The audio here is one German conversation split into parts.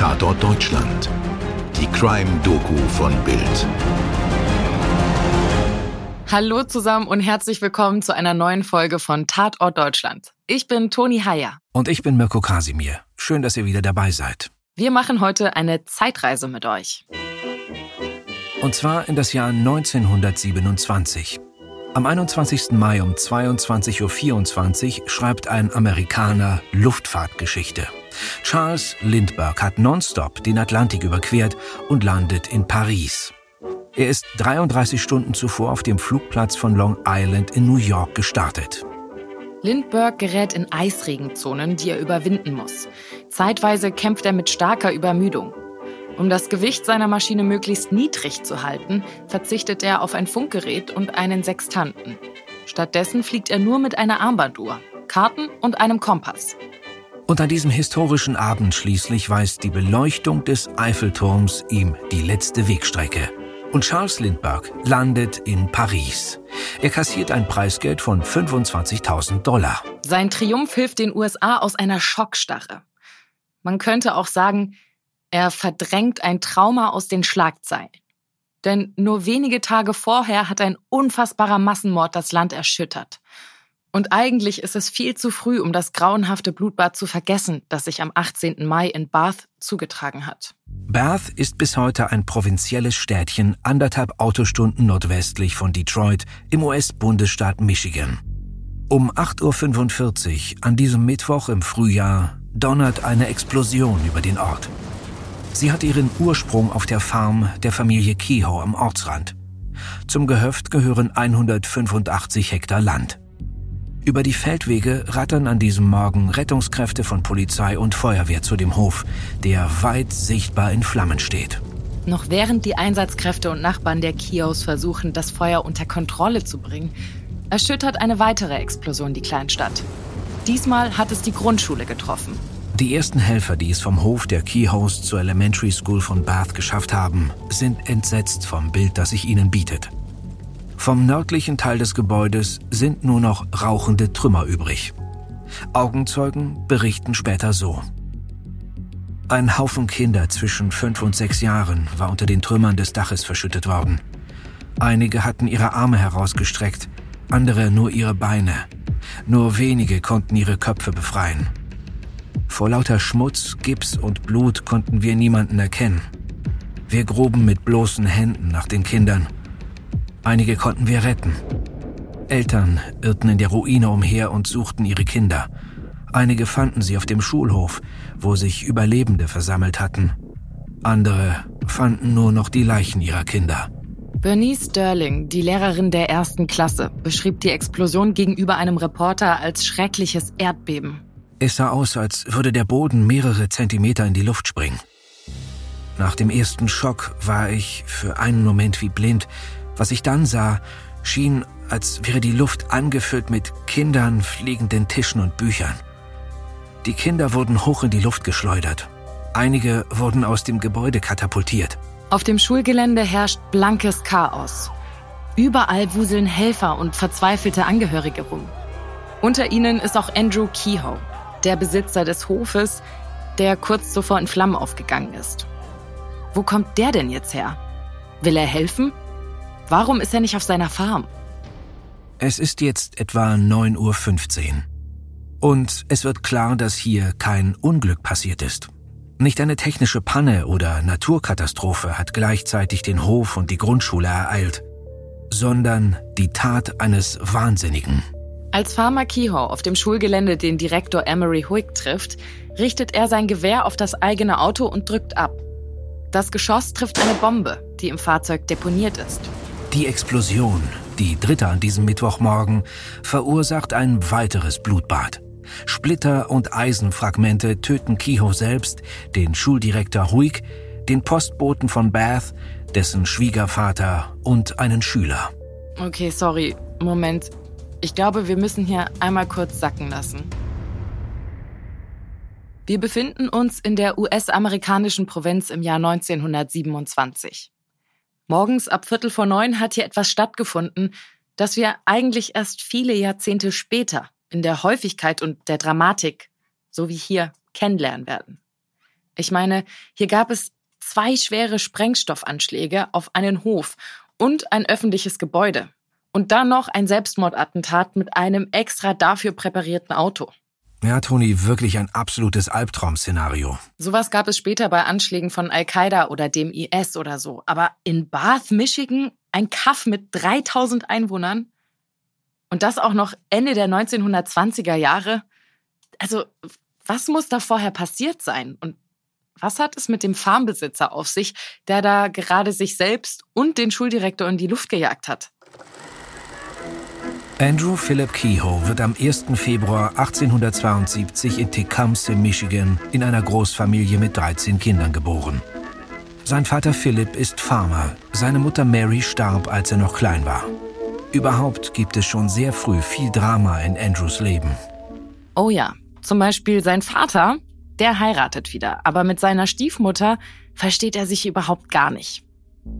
Tatort Deutschland. Die Crime-Doku von Bild. Hallo zusammen und herzlich willkommen zu einer neuen Folge von Tatort Deutschland. Ich bin Toni Heyer. Und ich bin Mirko Kasimir. Schön, dass ihr wieder dabei seid. Wir machen heute eine Zeitreise mit euch. Und zwar in das Jahr 1927. Am 21. Mai um 22.24 Uhr schreibt ein Amerikaner Luftfahrtgeschichte. Charles Lindbergh hat nonstop den Atlantik überquert und landet in Paris. Er ist 33 Stunden zuvor auf dem Flugplatz von Long Island in New York gestartet. Lindbergh gerät in Eisregenzonen, die er überwinden muss. Zeitweise kämpft er mit starker Übermüdung. Um das Gewicht seiner Maschine möglichst niedrig zu halten, verzichtet er auf ein Funkgerät und einen Sextanten. Stattdessen fliegt er nur mit einer Armbanduhr, Karten und einem Kompass. Und an diesem historischen Abend schließlich weist die Beleuchtung des Eiffelturms ihm die letzte Wegstrecke. Und Charles Lindbergh landet in Paris. Er kassiert ein Preisgeld von 25.000 Dollar. Sein Triumph hilft den USA aus einer Schockstarre. Man könnte auch sagen, er verdrängt ein Trauma aus den Schlagzeilen. Denn nur wenige Tage vorher hat ein unfassbarer Massenmord das Land erschüttert. Und eigentlich ist es viel zu früh, um das grauenhafte Blutbad zu vergessen, das sich am 18. Mai in Bath zugetragen hat. Bath ist bis heute ein provinzielles Städtchen anderthalb Autostunden nordwestlich von Detroit im US-Bundesstaat Michigan. Um 8.45 Uhr an diesem Mittwoch im Frühjahr donnert eine Explosion über den Ort. Sie hat ihren Ursprung auf der Farm der Familie Kehoe am Ortsrand. Zum Gehöft gehören 185 Hektar Land. Über die Feldwege rattern an diesem Morgen Rettungskräfte von Polizei und Feuerwehr zu dem Hof, der weit sichtbar in Flammen steht. Noch während die Einsatzkräfte und Nachbarn der Kios versuchen, das Feuer unter Kontrolle zu bringen, erschüttert eine weitere Explosion die Kleinstadt. Diesmal hat es die Grundschule getroffen. Die ersten Helfer, die es vom Hof der Keyhost zur Elementary School von Bath geschafft haben, sind entsetzt vom Bild, das sich ihnen bietet. Vom nördlichen Teil des Gebäudes sind nur noch rauchende Trümmer übrig. Augenzeugen berichten später so. Ein Haufen Kinder zwischen fünf und sechs Jahren war unter den Trümmern des Daches verschüttet worden. Einige hatten ihre Arme herausgestreckt, andere nur ihre Beine. Nur wenige konnten ihre Köpfe befreien. Vor lauter Schmutz, Gips und Blut konnten wir niemanden erkennen. Wir gruben mit bloßen Händen nach den Kindern. Einige konnten wir retten. Eltern irrten in der Ruine umher und suchten ihre Kinder. Einige fanden sie auf dem Schulhof, wo sich Überlebende versammelt hatten. Andere fanden nur noch die Leichen ihrer Kinder. Bernice Sterling, die Lehrerin der ersten Klasse, beschrieb die Explosion gegenüber einem Reporter als schreckliches Erdbeben. Es sah aus, als würde der Boden mehrere Zentimeter in die Luft springen. Nach dem ersten Schock war ich für einen Moment wie blind. Was ich dann sah, schien, als wäre die Luft angefüllt mit Kindern, fliegenden Tischen und Büchern. Die Kinder wurden hoch in die Luft geschleudert. Einige wurden aus dem Gebäude katapultiert. Auf dem Schulgelände herrscht blankes Chaos. Überall wuseln Helfer und verzweifelte Angehörige rum. Unter ihnen ist auch Andrew Kehoe, der Besitzer des Hofes, der kurz zuvor in Flammen aufgegangen ist. Wo kommt der denn jetzt her? Will er helfen? Warum ist er nicht auf seiner Farm? Es ist jetzt etwa 9.15 Uhr. Und es wird klar, dass hier kein Unglück passiert ist. Nicht eine technische Panne oder Naturkatastrophe hat gleichzeitig den Hof und die Grundschule ereilt, sondern die Tat eines Wahnsinnigen. Als Farmer Kehoe auf dem Schulgelände den Direktor Emery Huick trifft, richtet er sein Gewehr auf das eigene Auto und drückt ab. Das Geschoss trifft eine Bombe, die im Fahrzeug deponiert ist. Die Explosion, die dritte an diesem Mittwochmorgen, verursacht ein weiteres Blutbad. Splitter und Eisenfragmente töten Kehoe selbst, den Schuldirektor Huick, den Postboten von Bath, dessen Schwiegervater und einen Schüler. Okay, sorry. Moment. Ich glaube, wir müssen hier einmal kurz sacken lassen. Wir befinden uns in der US-amerikanischen Provinz im Jahr 1927. Morgens ab Viertel vor neun hat hier etwas stattgefunden, das wir eigentlich erst viele Jahrzehnte später in der Häufigkeit und der Dramatik, so wie hier, kennenlernen werden. Ich meine, hier gab es zwei schwere Sprengstoffanschläge auf einen Hof und ein öffentliches Gebäude. Und dann noch ein Selbstmordattentat mit einem extra dafür präparierten Auto. Ja, Toni, wirklich ein absolutes Albtraum-Szenario. Sowas gab es später bei Anschlägen von Al-Qaida oder dem IS oder so. Aber in Bath, Michigan, ein Kaff mit 3000 Einwohnern? Und das auch noch Ende der 1920er Jahre? Also, was muss da vorher passiert sein? Und was hat es mit dem Farmbesitzer auf sich, der da gerade sich selbst und den Schuldirektor in die Luft gejagt hat? Andrew Philip Kehoe wird am 1. Februar 1872 in Tecumseh, Michigan, in einer Großfamilie mit 13 Kindern geboren. Sein Vater Philip ist Farmer, seine Mutter Mary starb, als er noch klein war. Überhaupt gibt es schon sehr früh viel Drama in Andrews Leben. Oh ja, zum Beispiel sein Vater, der heiratet wieder, aber mit seiner Stiefmutter versteht er sich überhaupt gar nicht.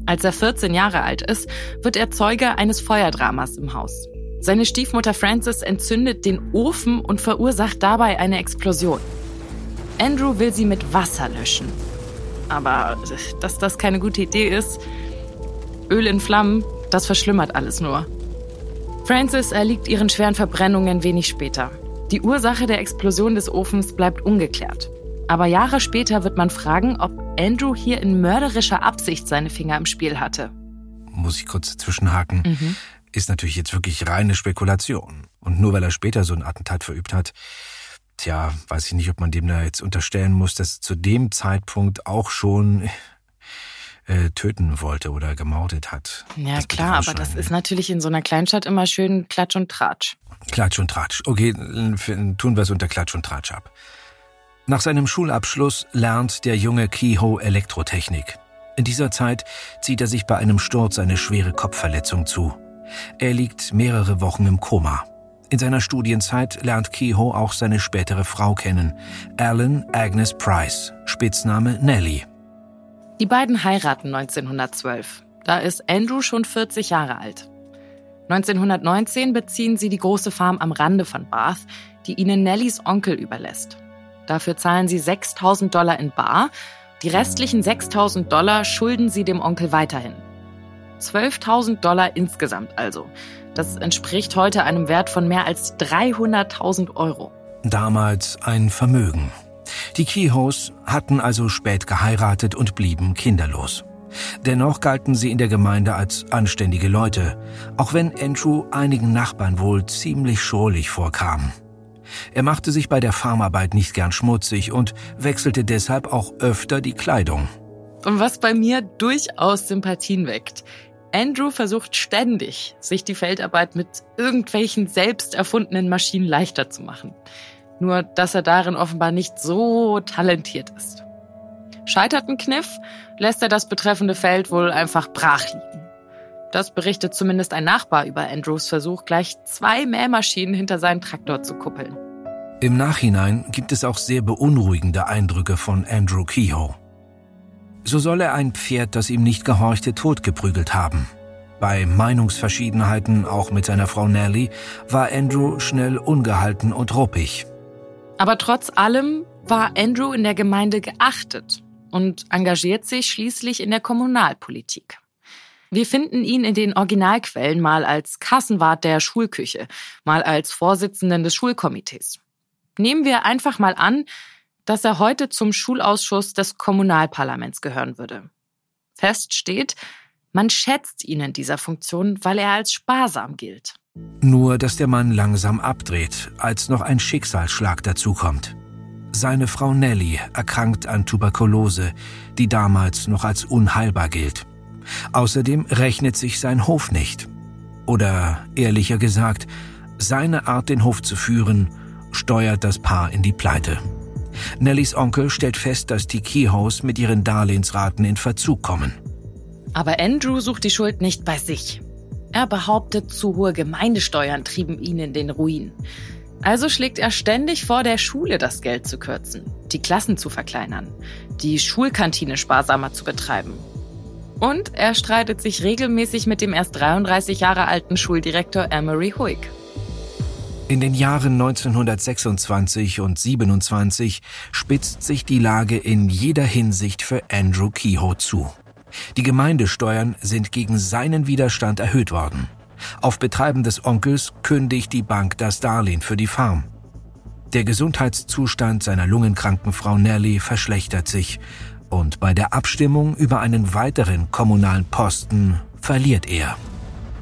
Als er 14 Jahre alt ist, wird er Zeuge eines Feuerdramas im Haus. Seine Stiefmutter Frances entzündet den Ofen und verursacht dabei eine Explosion. Andrew will sie mit Wasser löschen. Aber dass das keine gute Idee ist, Öl in Flammen, das verschlimmert alles nur. Frances erliegt ihren schweren Verbrennungen wenig später. Die Ursache der Explosion des Ofens bleibt ungeklärt. Aber Jahre später wird man fragen, ob Andrew hier in mörderischer Absicht seine Finger im Spiel hatte. Muss ich kurz zwischenhaken. Mhm ist natürlich jetzt wirklich reine Spekulation. Und nur weil er später so ein Attentat verübt hat, tja, weiß ich nicht, ob man dem da jetzt unterstellen muss, dass zu dem Zeitpunkt auch schon äh, töten wollte oder gemordet hat. Ja, das klar, aber das ist natürlich in so einer Kleinstadt immer schön Klatsch und Tratsch. Klatsch und Tratsch. Okay, tun wir es unter Klatsch und Tratsch ab. Nach seinem Schulabschluss lernt der junge Kehoe Elektrotechnik. In dieser Zeit zieht er sich bei einem Sturz eine schwere Kopfverletzung zu. Er liegt mehrere Wochen im Koma. In seiner Studienzeit lernt Kehoe auch seine spätere Frau kennen, Alan Agnes Price, Spitzname Nellie. Die beiden heiraten 1912. Da ist Andrew schon 40 Jahre alt. 1919 beziehen sie die große Farm am Rande von Bath, die ihnen Nellies Onkel überlässt. Dafür zahlen sie 6000 Dollar in Bar. Die restlichen 6000 Dollar schulden sie dem Onkel weiterhin. 12.000 Dollar insgesamt also. Das entspricht heute einem Wert von mehr als 300.000 Euro. Damals ein Vermögen. Die Kehoes hatten also spät geheiratet und blieben kinderlos. Dennoch galten sie in der Gemeinde als anständige Leute, auch wenn Andrew einigen Nachbarn wohl ziemlich schurlich vorkam. Er machte sich bei der Farmarbeit nicht gern schmutzig und wechselte deshalb auch öfter die Kleidung. Und was bei mir durchaus Sympathien weckt. Andrew versucht ständig, sich die Feldarbeit mit irgendwelchen selbst erfundenen Maschinen leichter zu machen. Nur, dass er darin offenbar nicht so talentiert ist. Scheitert ein Kniff, lässt er das betreffende Feld wohl einfach brach liegen. Das berichtet zumindest ein Nachbar über Andrews Versuch, gleich zwei Mähmaschinen hinter seinen Traktor zu kuppeln. Im Nachhinein gibt es auch sehr beunruhigende Eindrücke von Andrew Kehoe. So soll er ein Pferd, das ihm nicht gehorchte, totgeprügelt haben. Bei Meinungsverschiedenheiten, auch mit seiner Frau Nellie, war Andrew schnell ungehalten und ruppig. Aber trotz allem war Andrew in der Gemeinde geachtet und engagiert sich schließlich in der Kommunalpolitik. Wir finden ihn in den Originalquellen mal als Kassenwart der Schulküche, mal als Vorsitzenden des Schulkomitees. Nehmen wir einfach mal an, dass er heute zum Schulausschuss des Kommunalparlaments gehören würde. Fest steht, man schätzt ihn in dieser Funktion, weil er als sparsam gilt. Nur, dass der Mann langsam abdreht, als noch ein Schicksalsschlag dazukommt. Seine Frau Nelly erkrankt an Tuberkulose, die damals noch als unheilbar gilt. Außerdem rechnet sich sein Hof nicht. Oder ehrlicher gesagt, seine Art, den Hof zu führen, steuert das Paar in die Pleite. Nellys Onkel stellt fest, dass die Keyhoes mit ihren Darlehensraten in Verzug kommen. Aber Andrew sucht die Schuld nicht bei sich. Er behauptet, zu hohe Gemeindesteuern trieben ihn in den Ruin. Also schlägt er ständig vor, der Schule das Geld zu kürzen, die Klassen zu verkleinern, die Schulkantine sparsamer zu betreiben. Und er streitet sich regelmäßig mit dem erst 33 Jahre alten Schuldirektor Emery Huick. In den Jahren 1926 und 27 spitzt sich die Lage in jeder Hinsicht für Andrew Kehoe zu. Die Gemeindesteuern sind gegen seinen Widerstand erhöht worden. Auf Betreiben des Onkels kündigt die Bank das Darlehen für die Farm. Der Gesundheitszustand seiner lungenkranken Frau Nelly verschlechtert sich und bei der Abstimmung über einen weiteren kommunalen Posten verliert er.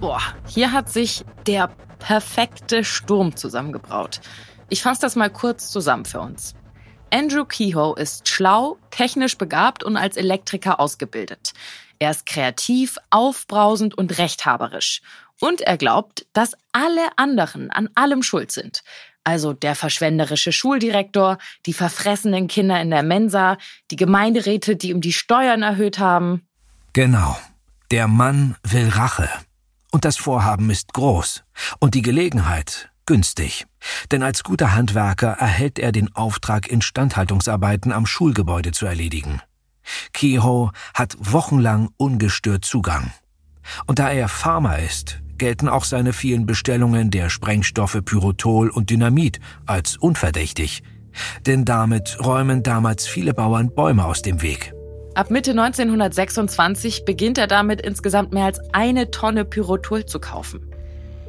Boah, hier hat sich der perfekte Sturm zusammengebraut. Ich fasse das mal kurz zusammen für uns. Andrew Kehoe ist schlau, technisch begabt und als Elektriker ausgebildet. Er ist kreativ, aufbrausend und rechthaberisch. Und er glaubt, dass alle anderen an allem schuld sind. Also der verschwenderische Schuldirektor, die verfressenen Kinder in der Mensa, die Gemeinderäte, die ihm die Steuern erhöht haben. Genau. Der Mann will Rache. Und das Vorhaben ist groß. Und die Gelegenheit günstig. Denn als guter Handwerker erhält er den Auftrag, Instandhaltungsarbeiten am Schulgebäude zu erledigen. Kehoe hat wochenlang ungestört Zugang. Und da er Farmer ist, gelten auch seine vielen Bestellungen der Sprengstoffe Pyrotol und Dynamit als unverdächtig. Denn damit räumen damals viele Bauern Bäume aus dem Weg. Ab Mitte 1926 beginnt er damit, insgesamt mehr als eine Tonne Pyrotol zu kaufen.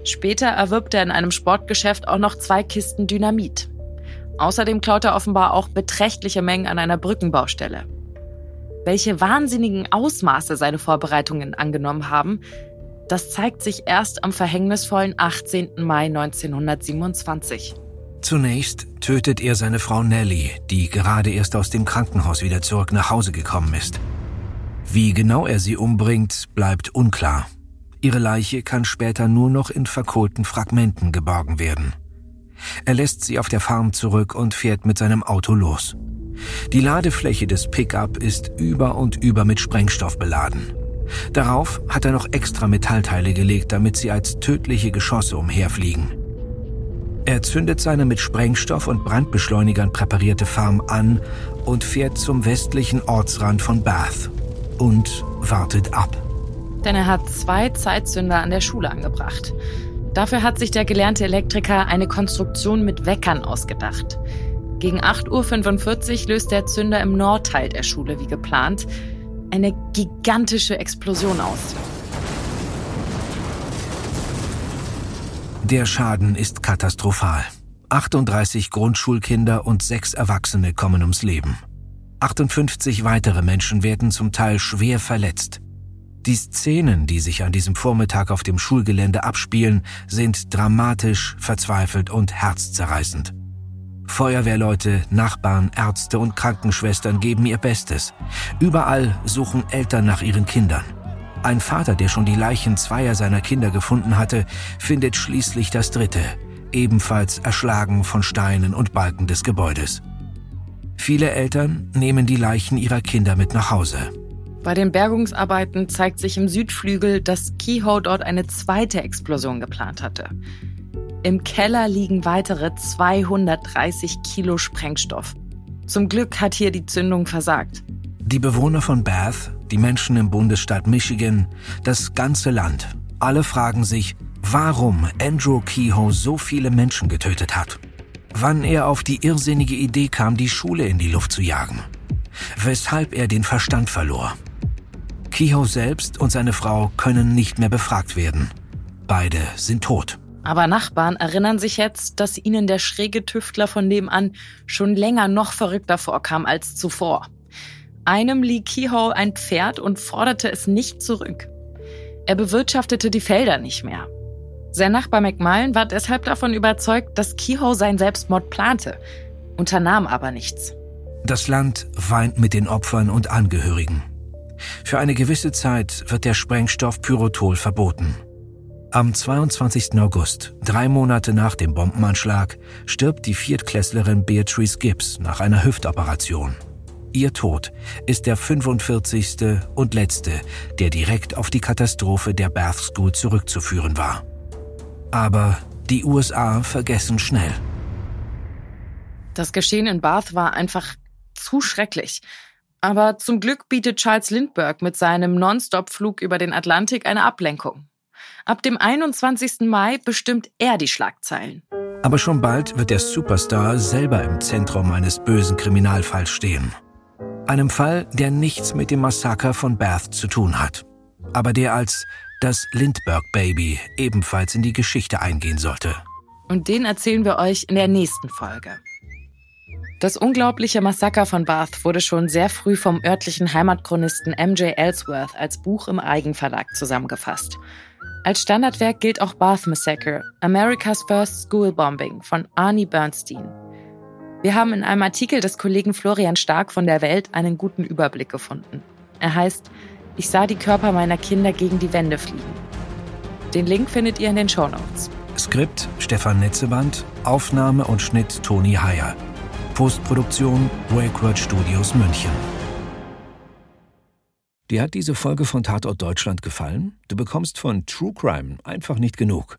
Später erwirbt er in einem Sportgeschäft auch noch zwei Kisten Dynamit. Außerdem klaut er offenbar auch beträchtliche Mengen an einer Brückenbaustelle. Welche wahnsinnigen Ausmaße seine Vorbereitungen angenommen haben, das zeigt sich erst am verhängnisvollen 18. Mai 1927. Zunächst tötet er seine Frau Nellie, die gerade erst aus dem Krankenhaus wieder zurück nach Hause gekommen ist. Wie genau er sie umbringt, bleibt unklar. Ihre Leiche kann später nur noch in verkohlten Fragmenten geborgen werden. Er lässt sie auf der Farm zurück und fährt mit seinem Auto los. Die Ladefläche des Pickup ist über und über mit Sprengstoff beladen. Darauf hat er noch extra Metallteile gelegt, damit sie als tödliche Geschosse umherfliegen. Er zündet seine mit Sprengstoff und Brandbeschleunigern präparierte Farm an und fährt zum westlichen Ortsrand von Bath und wartet ab denn er hat zwei Zeitzünder an der Schule angebracht. Dafür hat sich der gelernte Elektriker eine Konstruktion mit Weckern ausgedacht. Gegen 8.45 Uhr löst der Zünder im Nordteil der Schule wie geplant eine gigantische Explosion aus. Der Schaden ist katastrophal. 38 Grundschulkinder und sechs Erwachsene kommen ums Leben. 58 weitere Menschen werden zum Teil schwer verletzt. Die Szenen, die sich an diesem Vormittag auf dem Schulgelände abspielen, sind dramatisch, verzweifelt und herzzerreißend. Feuerwehrleute, Nachbarn, Ärzte und Krankenschwestern geben ihr Bestes. Überall suchen Eltern nach ihren Kindern. Ein Vater, der schon die Leichen zweier seiner Kinder gefunden hatte, findet schließlich das dritte, ebenfalls erschlagen von Steinen und Balken des Gebäudes. Viele Eltern nehmen die Leichen ihrer Kinder mit nach Hause. Bei den Bergungsarbeiten zeigt sich im Südflügel, dass Kehoe dort eine zweite Explosion geplant hatte. Im Keller liegen weitere 230 Kilo Sprengstoff. Zum Glück hat hier die Zündung versagt. Die Bewohner von Bath, die Menschen im Bundesstaat Michigan, das ganze Land, alle fragen sich, warum Andrew Kehoe so viele Menschen getötet hat. Wann er auf die irrsinnige Idee kam, die Schule in die Luft zu jagen. Weshalb er den Verstand verlor Kehoe selbst und seine Frau können nicht mehr befragt werden. Beide sind tot. Aber Nachbarn erinnern sich jetzt, dass ihnen der schräge Tüftler von nebenan schon länger noch verrückter vorkam als zuvor. Einem lieh Kehoe ein Pferd und forderte es nicht zurück. Er bewirtschaftete die Felder nicht mehr. Sein Nachbar McMullen war deshalb davon überzeugt, dass Kehoe seinen Selbstmord plante, unternahm aber nichts. Das Land weint mit den Opfern und Angehörigen. Für eine gewisse Zeit wird der Sprengstoff Pyrotol verboten. Am 22. August, drei Monate nach dem Bombenanschlag, stirbt die Viertklässlerin Beatrice Gibbs nach einer Hüftoperation. Ihr Tod ist der 45. und letzte, der direkt auf die Katastrophe der Bath School zurückzuführen war. Aber die USA vergessen schnell. Das Geschehen in Bath war einfach zu schrecklich. Aber zum Glück bietet Charles Lindbergh mit seinem Non-Stop-Flug über den Atlantik eine Ablenkung. Ab dem 21. Mai bestimmt er die Schlagzeilen. Aber schon bald wird der Superstar selber im Zentrum eines bösen Kriminalfalls stehen. Einem Fall, der nichts mit dem Massaker von Bath zu tun hat, aber der als das Lindbergh Baby ebenfalls in die Geschichte eingehen sollte. Und den erzählen wir euch in der nächsten Folge. Das unglaubliche Massaker von Bath wurde schon sehr früh vom örtlichen Heimatchronisten MJ Ellsworth als Buch im Eigenverlag zusammengefasst. Als Standardwerk gilt auch Bath Massacre, America's First School Bombing von Arnie Bernstein. Wir haben in einem Artikel des Kollegen Florian Stark von der Welt einen guten Überblick gefunden. Er heißt Ich sah die Körper meiner Kinder gegen die Wände fliegen. Den Link findet ihr in den Show Notes. Skript Stefan Netzeband, Aufnahme und Schnitt Toni Heyer. Postproduktion Wakeword Studios München. Dir hat diese Folge von Tatort Deutschland gefallen? Du bekommst von True Crime einfach nicht genug.